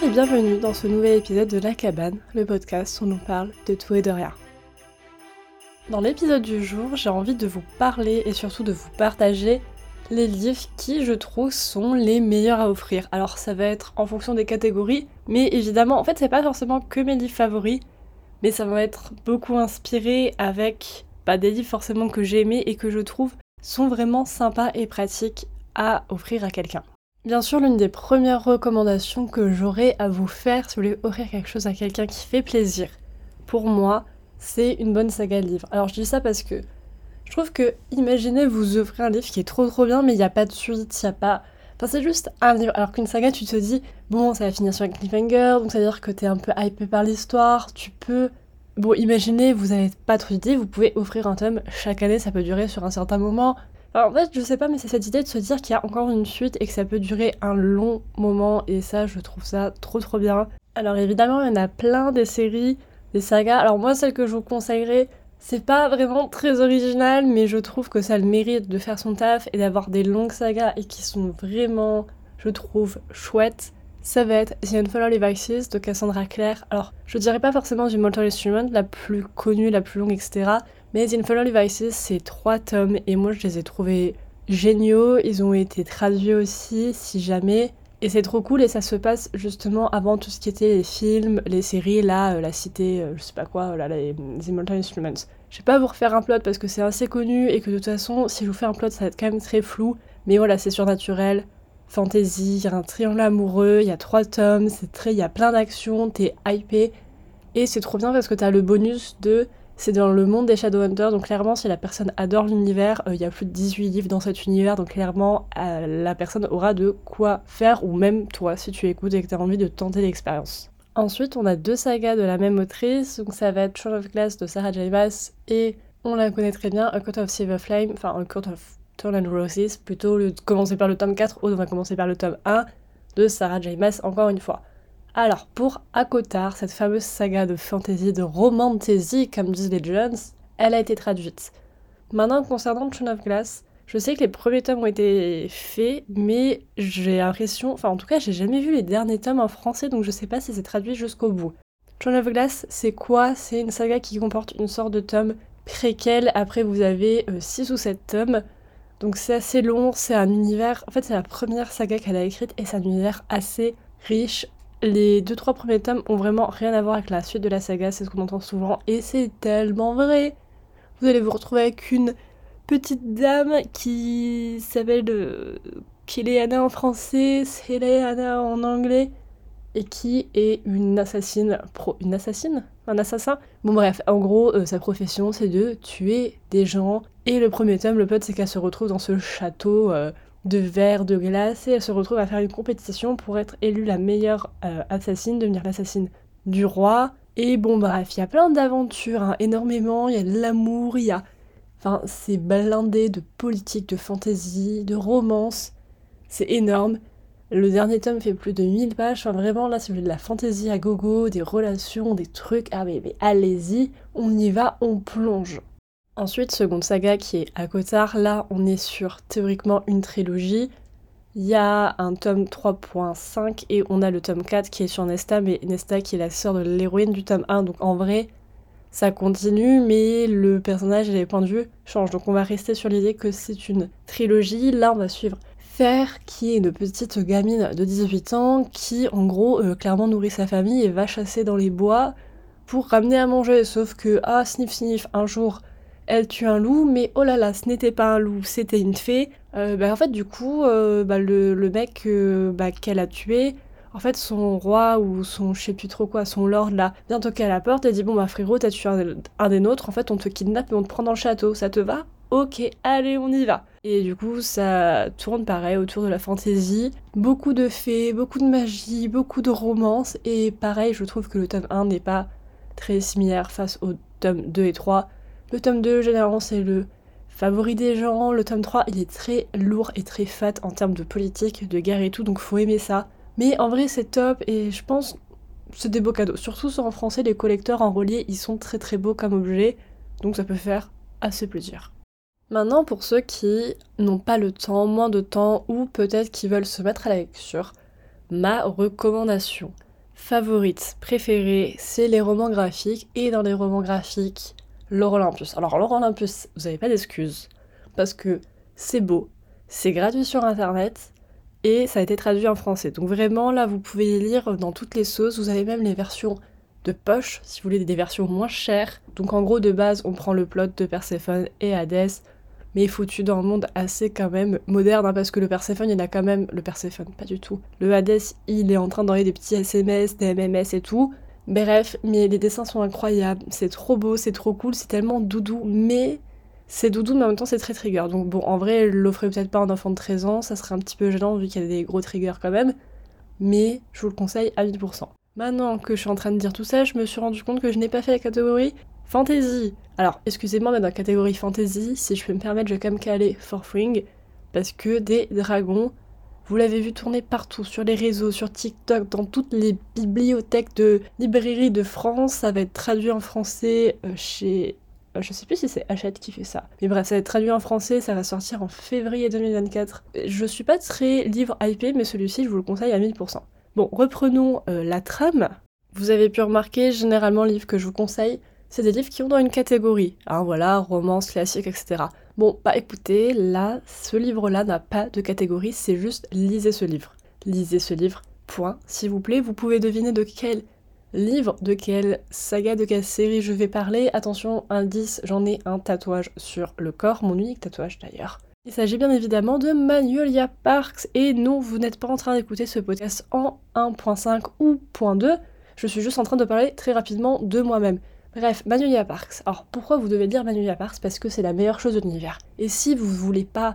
Bonjour et bienvenue dans ce nouvel épisode de La Cabane, le podcast où l'on parle de tout et de rien. Dans l'épisode du jour, j'ai envie de vous parler et surtout de vous partager les livres qui, je trouve, sont les meilleurs à offrir. Alors ça va être en fonction des catégories, mais évidemment, en fait, c'est pas forcément que mes livres favoris, mais ça va être beaucoup inspiré avec bah, des livres forcément que j'ai aimés et que je trouve sont vraiment sympas et pratiques à offrir à quelqu'un. Bien sûr, l'une des premières recommandations que j'aurais à vous faire si vous voulez offrir quelque chose à quelqu'un qui fait plaisir, pour moi, c'est une bonne saga de livres. Alors je dis ça parce que je trouve que, imaginez, vous offrez un livre qui est trop trop bien, mais il n'y a pas de suite, il n'y a pas... Enfin, c'est juste un livre. Alors qu'une saga, tu te dis, bon, ça va finir sur un cliffhanger, donc ça veut dire que t'es un peu hypé par l'histoire, tu peux... Bon, imaginez, vous n'avez pas trop d'idées, vous pouvez offrir un tome chaque année, ça peut durer sur un certain moment. Alors, en fait, je sais pas, mais c'est cette idée de se dire qu'il y a encore une suite et que ça peut durer un long moment, et ça, je trouve ça trop trop bien. Alors, évidemment, il y en a plein des séries, des sagas. Alors, moi, celle que je vous conseillerais, c'est pas vraiment très original, mais je trouve que ça le mérite de faire son taf et d'avoir des longues sagas et qui sont vraiment, je trouve, chouettes. Ça va être The Unfollow Vices de Cassandra Clare. Alors, je dirais pas forcément du Mortal Instrument, la plus connue, la plus longue, etc. Mais The Unfollow Vices, c'est trois tomes et moi je les ai trouvés géniaux. Ils ont été traduits aussi, si jamais. Et c'est trop cool et ça se passe justement avant tout ce qui était les films, les séries, là, euh, la cité, euh, je sais pas quoi, là, les, les Immortal Instruments. Je vais pas vous refaire un plot parce que c'est assez connu et que de toute façon, si je vous fais un plot, ça va être quand même très flou. Mais voilà, c'est surnaturel, fantasy, il y a un triangle amoureux, il y a trois tomes, c'est très, il y a plein d'actions, t'es hypé. Et c'est trop bien parce que t'as le bonus de c'est dans le monde des Shadowhunters, donc clairement, si la personne adore l'univers, euh, il y a plus de 18 livres dans cet univers, donc clairement, euh, la personne aura de quoi faire, ou même toi, si tu écoutes et que tu as envie de tenter l'expérience. Ensuite, on a deux sagas de la même autrice, donc ça va être Throne of Glass de Sarah J. Maas, et on la connaît très bien, A Court of Silver Flame, enfin A Court of Thorn and Roses, plutôt commencer par le tome 4, ou on va commencer par le tome 1 de Sarah J. Encore une fois. Alors, pour Akotar, cette fameuse saga de fantasy, de romantasy, comme disent les elle a été traduite. Maintenant, concernant Throne of Glass, je sais que les premiers tomes ont été faits, mais j'ai l'impression, enfin en tout cas, j'ai jamais vu les derniers tomes en français, donc je sais pas si c'est traduit jusqu'au bout. Throne of Glass, c'est quoi? C'est une saga qui comporte une sorte de tome préquel. Après, vous avez 6 euh, ou 7 tomes. Donc c'est assez long, c'est un univers. En fait, c'est la première saga qu'elle a écrite et c'est un univers assez riche, les deux trois premiers tomes ont vraiment rien à voir avec la suite de la saga, c'est ce qu'on entend souvent, et c'est tellement vrai. Vous allez vous retrouver avec une petite dame qui s'appelle euh, en français, Seleana en anglais, et qui est une assassine pro, une assassine, un assassin? Bon bref, en gros, euh, sa profession c'est de tuer des gens. Et le premier tome, le pote, c'est qu'elle se retrouve dans ce château. Euh, de verre, de glace, et elle se retrouve à faire une compétition pour être élue la meilleure euh, assassine, devenir l'assassine du roi. Et bon, bref, il y a plein d'aventures, hein, énormément, il y a de l'amour, il y a. Enfin, c'est blindé de politique, de fantaisie, de romance. C'est énorme. Le dernier tome fait plus de 1000 pages. Enfin, vraiment, là, voulez de la fantaisie à gogo, des relations, des trucs, ah, mais allez-y, on y va, on plonge. Ensuite, seconde saga qui est à Cotard, là on est sur théoriquement une trilogie. Il y a un tome 3.5 et on a le tome 4 qui est sur Nesta, mais Nesta qui est la sœur de l'héroïne du tome 1, donc en vrai ça continue, mais le personnage et les points de vue changent. Donc on va rester sur l'idée que c'est une trilogie. Là on va suivre Fer, qui est une petite gamine de 18 ans, qui en gros euh, clairement nourrit sa famille et va chasser dans les bois pour ramener à manger. Sauf que, ah, sniff sniff, un jour elle tue un loup, mais oh là là, ce n'était pas un loup, c'était une fée. Euh, bah, en fait, du coup, euh, bah, le, mec euh, bah, qu'elle a tué, en fait, son roi ou son je sais plus trop quoi, son lord là, vient toquer à la porte et dit Bon bah frérot, t'as tué un, des nôtres, en fait, on te kidnappe et on te prend dans le château, ça te va? Ok, allez, on y va. Et du coup, ça tourne pareil autour de la fantaisie. Beaucoup de fées, beaucoup de magie, beaucoup de romance. Et pareil, je trouve que le tome 1 n'est pas très similaire face au tome 2 et 3. Le tome 2, généralement, c'est le favori des gens. Le tome 3, il est très lourd et très fat en termes de politique, de guerre et tout, donc faut aimer ça. Mais en vrai, c'est top et je pense c'est des beaux cadeaux. Surtout sur en français, les collecteurs en relié, ils sont très très beaux comme objet, donc ça peut faire assez plaisir. Maintenant, pour ceux qui n'ont pas le temps, moins de temps, ou peut-être qui veulent se mettre à la lecture, ma recommandation. favorites, préférées, c'est les romans graphiques. Et dans les romans graphiques, Laure Olympus. Alors Laure Olympus, vous n'avez pas d'excuses. Parce que c'est beau, c'est gratuit sur internet et ça a été traduit en français. Donc vraiment là, vous pouvez lire dans toutes les sauces. Vous avez même les versions de poche, si vous voulez des versions moins chères. Donc en gros, de base, on prend le plot de Perséphone et Hadès, mais foutu dans un monde assez quand même moderne, hein, parce que le Perséphone, il a quand même... Le Perséphone, pas du tout. Le Hadès, il est en train d'envoyer des petits SMS, des MMS et tout. Bref, mais les dessins sont incroyables, c'est trop beau, c'est trop cool, c'est tellement doudou, mais c'est doudou, mais en même temps c'est très trigger. Donc bon, en vrai, je l'offrais peut-être pas à un enfant de 13 ans, ça serait un petit peu gênant vu qu'il y a des gros triggers quand même, mais je vous le conseille à 1000%. Maintenant que je suis en train de dire tout ça, je me suis rendu compte que je n'ai pas fait la catégorie fantasy. Alors, excusez-moi, mais dans la catégorie fantasy, si je peux me permettre, je vais quand même caler Forthring, parce que des dragons, vous l'avez vu tourner partout, sur les réseaux, sur TikTok, dans toutes les bibliothèques de librairies de France, ça va être traduit en français euh, chez euh, je sais plus si c'est Hachette qui fait ça. Mais bref, ça va être traduit en français, ça va sortir en février 2024. Je suis pas très livre hypé, mais celui-ci, je vous le conseille à 1000%. Bon, reprenons euh, la trame. Vous avez pu remarquer, généralement, les livres que je vous conseille, c'est des livres qui ont dans une catégorie. Hein, voilà, romance, classique, etc. Bon, bah écoutez, là, ce livre-là n'a pas de catégorie, c'est juste lisez ce livre. Lisez ce livre, point. S'il vous plaît, vous pouvez deviner de quel livre, de quelle saga, de quelle série je vais parler. Attention, indice, j'en ai un tatouage sur le corps, mon unique tatouage d'ailleurs. Il s'agit bien évidemment de Magnolia Parks, et non, vous n'êtes pas en train d'écouter ce podcast en 1.5 ou .2, je suis juste en train de parler très rapidement de moi-même. Bref, Magnolia Parks. Alors pourquoi vous devez lire Magnolia Parks? Parce que c'est la meilleure chose de l'univers. Et si vous voulez pas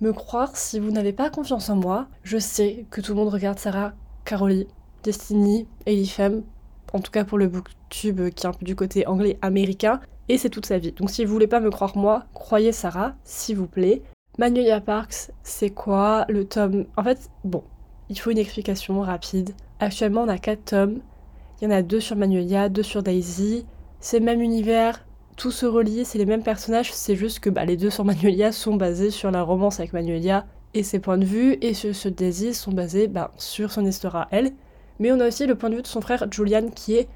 me croire, si vous n'avez pas confiance en moi, je sais que tout le monde regarde Sarah, Caroline, Destiny, Elifem, en tout cas pour le booktube qui est un peu du côté anglais américain, et c'est toute sa vie. Donc si vous voulez pas me croire moi, croyez Sarah, s'il vous plaît. Magnolia Parks, c'est quoi le tome? En fait, bon, il faut une explication rapide. Actuellement, on a 4 tomes. Il y en a deux sur Magnolia, deux sur Daisy. C'est le même univers, tout se relie, c'est les mêmes personnages, c'est juste que bah, les deux sur Magnolia sont basés sur la romance avec Magnolia et ses points de vue, et ce Daisy sont basés bah, sur son histoire à elle. Mais on a aussi le point de vue de son frère Julian qui est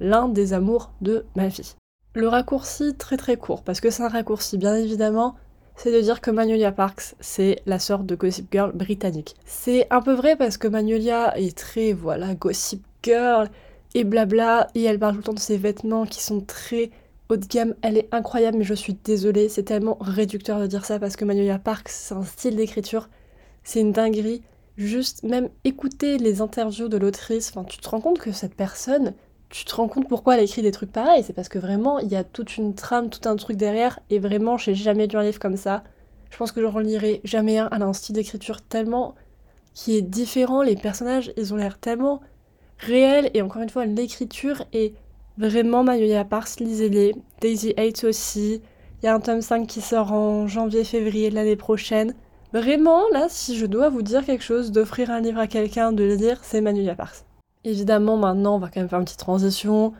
l'un des amours de ma vie. Le raccourci très très court, parce que c'est un raccourci bien évidemment, c'est de dire que Magnolia Parks, c'est la sorte de Gossip Girl britannique. C'est un peu vrai parce que Magnolia est très, voilà, Gossip Girl et blabla, et elle parle tout le temps de ses vêtements qui sont très haut de gamme. Elle est incroyable, mais je suis désolée, c'est tellement réducteur de dire ça parce que Magnolia Parks, c'est un style d'écriture, c'est une dinguerie. Juste, même écouter les interviews de l'autrice, enfin, tu te rends compte que cette personne, tu te rends compte pourquoi elle écrit des trucs pareils. C'est parce que vraiment, il y a toute une trame, tout un truc derrière. Et vraiment, j'ai jamais lu un livre comme ça. Je pense que je relirai jamais un. Elle a un style d'écriture tellement qui est différent. Les personnages, ils ont l'air tellement réels. Et encore une fois, l'écriture est vraiment Mayoya Pars. Lisez-les. Daisy 8 aussi. Il y a un tome 5 qui sort en janvier-février de l'année prochaine. Vraiment, là, si je dois vous dire quelque chose, d'offrir un livre à quelqu'un, de le lire, c'est Manuela Pars. Évidemment, maintenant, on va quand même faire une petite transition.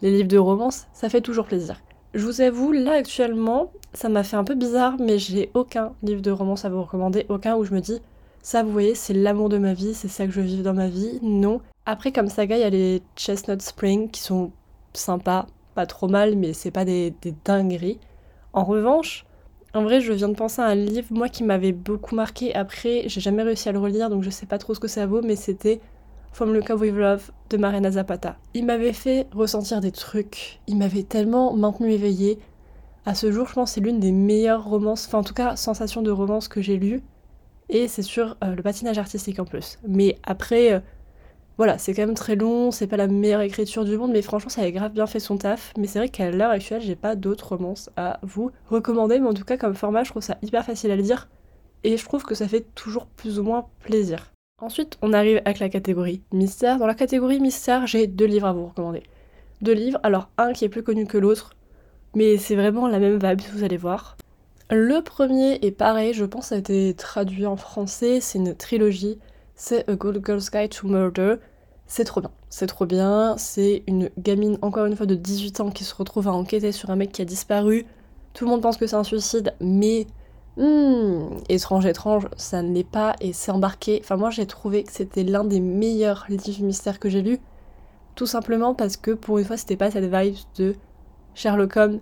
Les livres de romance, ça fait toujours plaisir. Je vous avoue, là actuellement, ça m'a fait un peu bizarre, mais j'ai aucun livre de romance à vous recommander, aucun où je me dis, ça vous voyez, c'est l'amour de ma vie, c'est ça que je vis dans ma vie. Non. Après, comme saga, il y a les Chestnut Spring qui sont sympas, pas trop mal, mais c'est pas des, dingueries. En revanche, en vrai, je viens de penser à un livre, moi, qui m'avait beaucoup marqué. Après, j'ai jamais réussi à le relire, donc je sais pas trop ce que ça vaut, mais c'était From Look With Love de Marina Zapata. Il m'avait fait ressentir des trucs, il m'avait tellement maintenu éveillée. À ce jour, je pense que c'est l'une des meilleures romances, enfin en tout cas, sensation de romance que j'ai lues. Et c'est sur euh, le patinage artistique en plus. Mais après, euh, voilà, c'est quand même très long, c'est pas la meilleure écriture du monde, mais franchement, ça avait grave bien fait son taf. Mais c'est vrai qu'à l'heure actuelle, j'ai pas d'autres romances à vous recommander, mais en tout cas, comme format, je trouve ça hyper facile à lire. Et je trouve que ça fait toujours plus ou moins plaisir. Ensuite, on arrive avec la catégorie mystère. Dans la catégorie mystère, j'ai deux livres à vous recommander. Deux livres, alors un qui est plus connu que l'autre, mais c'est vraiment la même vibe, vous allez voir. Le premier est pareil, je pense, a été traduit en français, c'est une trilogie, c'est A Good Girl's Guide to Murder. C'est trop bien, c'est trop bien, c'est une gamine, encore une fois, de 18 ans qui se retrouve à enquêter sur un mec qui a disparu. Tout le monde pense que c'est un suicide, mais Hmm, étrange, étrange, ça ne l'est pas et c'est embarqué. Enfin, moi j'ai trouvé que c'était l'un des meilleurs livres mystères que j'ai lus. Tout simplement parce que pour une fois, c'était pas cette vibe de Sherlock Holmes,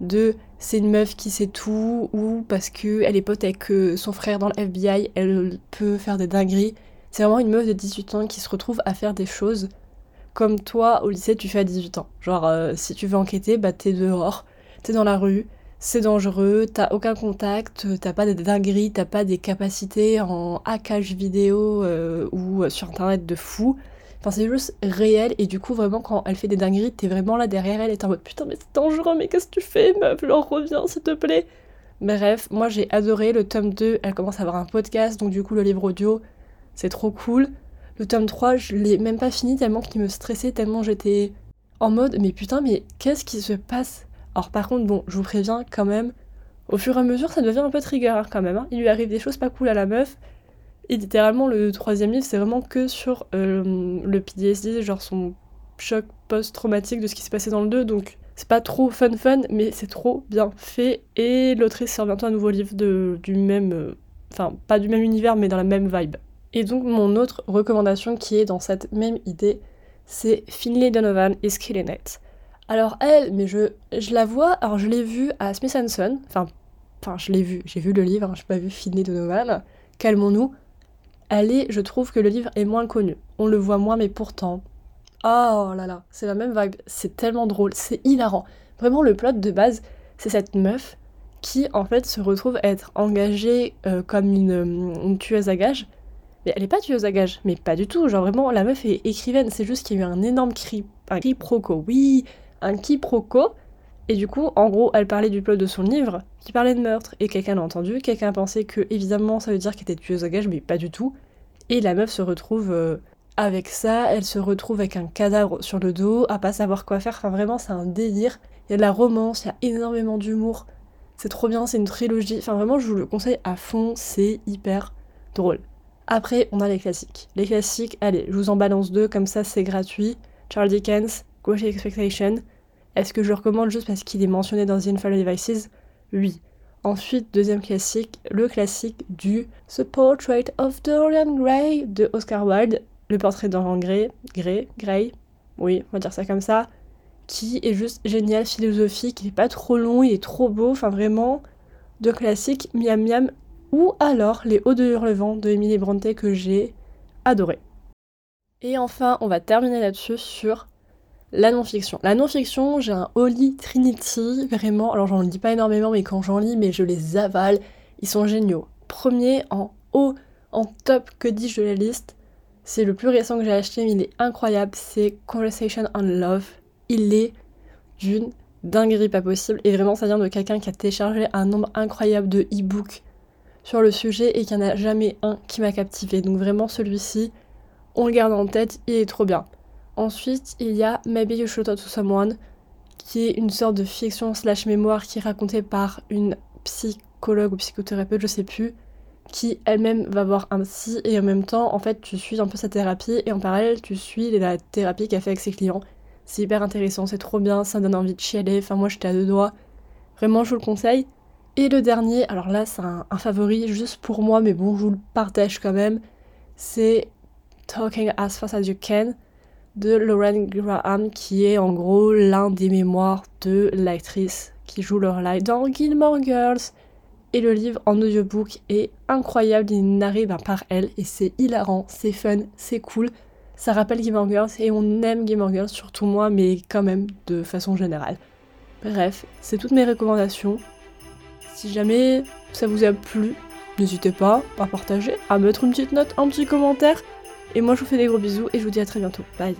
de c'est une meuf qui sait tout, ou parce qu'elle est pote avec euh, son frère dans le FBI, elle peut faire des dingueries. C'est vraiment une meuf de 18 ans qui se retrouve à faire des choses comme toi au lycée tu fais à 18 ans. Genre euh, si tu veux enquêter, bah t'es dehors, t'es dans la rue, c'est dangereux, t'as aucun contact, t'as pas des dingueries, t'as pas des capacités en hackage vidéo euh, ou sur internet de fou. Enfin, c'est juste réel, et du coup, vraiment, quand elle fait des dingueries, t'es vraiment là derrière elle, et t'es en mode putain, mais c'est dangereux, mais qu'est-ce que tu fais, meuf, genre reviens, s'il te plaît. Bref, moi j'ai adoré le tome 2, elle commence à avoir un podcast, donc du coup, le livre audio, c'est trop cool. Le tome 3, je l'ai même pas fini tellement qu'il me stressait, tellement j'étais en mode, mais putain, mais qu'est-ce qui se passe? Alors, par contre, bon, je vous préviens quand même, au fur et à mesure, ça devient un peu trigger hein, quand même. Hein. Il lui arrive des choses pas cool à la meuf, et littéralement, le troisième livre, c'est vraiment que sur euh, le PTSD, genre son choc post-traumatique de ce qui s'est passé dans le 2. Donc, c'est pas trop fun fun, mais c'est trop bien fait. Et l'autrice sort bientôt un nouveau livre de, du même. Euh, enfin, pas du même univers, mais dans la même vibe. Et donc, mon autre recommandation qui est dans cette même idée, c'est Finlay Donovan is Killing It. Alors, elle, mais je, je la vois, alors je l'ai vue à Smith enfin, enfin, je l'ai vue, j'ai vu le livre, hein, j'ai pas vu Finlay Donovan, calmons-nous elle je trouve que le livre est moins connu. On le voit moins, mais pourtant. Oh là là, c'est la même vibe. C'est tellement drôle, c'est hilarant. Vraiment, le plot de base, c'est cette meuf qui, en fait, se retrouve être engagée euh, comme une, tueuse à gages. Mais elle est pas tueuse à gages, mais pas du tout. Genre, vraiment, la meuf est écrivaine. C'est juste qu'il y a eu un énorme cri, un quiproquo. Oui, un quiproquo. Et du coup, en gros, elle parlait du plot de son livre, qui parlait de meurtre, et quelqu'un l'a entendu, quelqu'un a pensé que, évidemment, ça veut dire qu'elle était tueuse à gages, mais pas du tout. Et la meuf se retrouve euh, avec ça, elle se retrouve avec un cadavre sur le dos, à pas savoir quoi faire, enfin vraiment, c'est un délire. Il y a de la romance, il y a énormément d'humour, c'est trop bien, c'est une trilogie, enfin vraiment, je vous le conseille à fond, c'est hyper drôle. Après, on a les classiques. Les classiques, allez, je vous en balance deux, comme ça c'est gratuit. Charles Dickens, Great Expectation, est-ce que je recommande juste parce qu'il est mentionné dans The Infernal Devices? Oui. Ensuite, deuxième classique, le classique du The Portrait of Dorian Gray de Oscar Wilde, le portrait Dorian Gray, Gray, Gray, oui, on va dire ça comme ça, qui est juste génial, philosophique, il est pas trop long, il est trop beau, enfin vraiment, de classique, miam miam, ou alors Les Hauts de Hurlevent de Emily Bronte que j'ai adoré. Et enfin, on va terminer là-dessus sur la non-fiction. La non-fiction, j'ai un Holy Trinity, vraiment. Alors j'en lis pas énormément, mais quand j'en lis, mais je les avale. Ils sont géniaux. Premier en haut, en top, que dis-je de la liste? C'est le plus récent que j'ai acheté, mais il est incroyable. C'est Conversation on Love. Il est d'une dinguerie pas possible. Et vraiment, ça vient de quelqu'un qui a téléchargé un nombre incroyable de e-books sur le sujet et qu'il n'y en a jamais un qui m'a captivé. Donc vraiment, celui-ci, on le garde en tête, il est trop bien. Ensuite, il y a Maybe You Should Talk to Someone, qui est une sorte de fiction slash mémoire qui est racontée par une psychologue ou psychothérapeute, je sais plus, qui elle-même va voir un psy et en même temps, en fait, tu suis un peu sa thérapie et en parallèle, tu suis la thérapie qu'elle fait avec ses clients. C'est hyper intéressant, c'est trop bien, ça donne envie de chialer. Enfin, moi, j'étais à deux doigts. Vraiment, je vous le conseille. Et le dernier, alors là, c'est un, un favori juste pour moi, mais bon, je vous le partage quand même. C'est Talking as Fast as You Can de Lauren Graham, qui est en gros l'un des mémoires de l'actrice qui joue Lorelai dans Gilmore Girls. Et le livre en audiobook est incroyable, il narré ben, par elle et c'est hilarant, c'est fun, c'est cool. Ça rappelle Gilmore Girls et on aime Gilmore Girls, surtout moi, mais quand même de façon générale. Bref, c'est toutes mes recommandations. Si jamais ça vous a plu, n'hésitez pas à partager, à mettre une petite note, un petit commentaire. Et moi je vous fais des gros bisous et je vous dis à très bientôt. Bye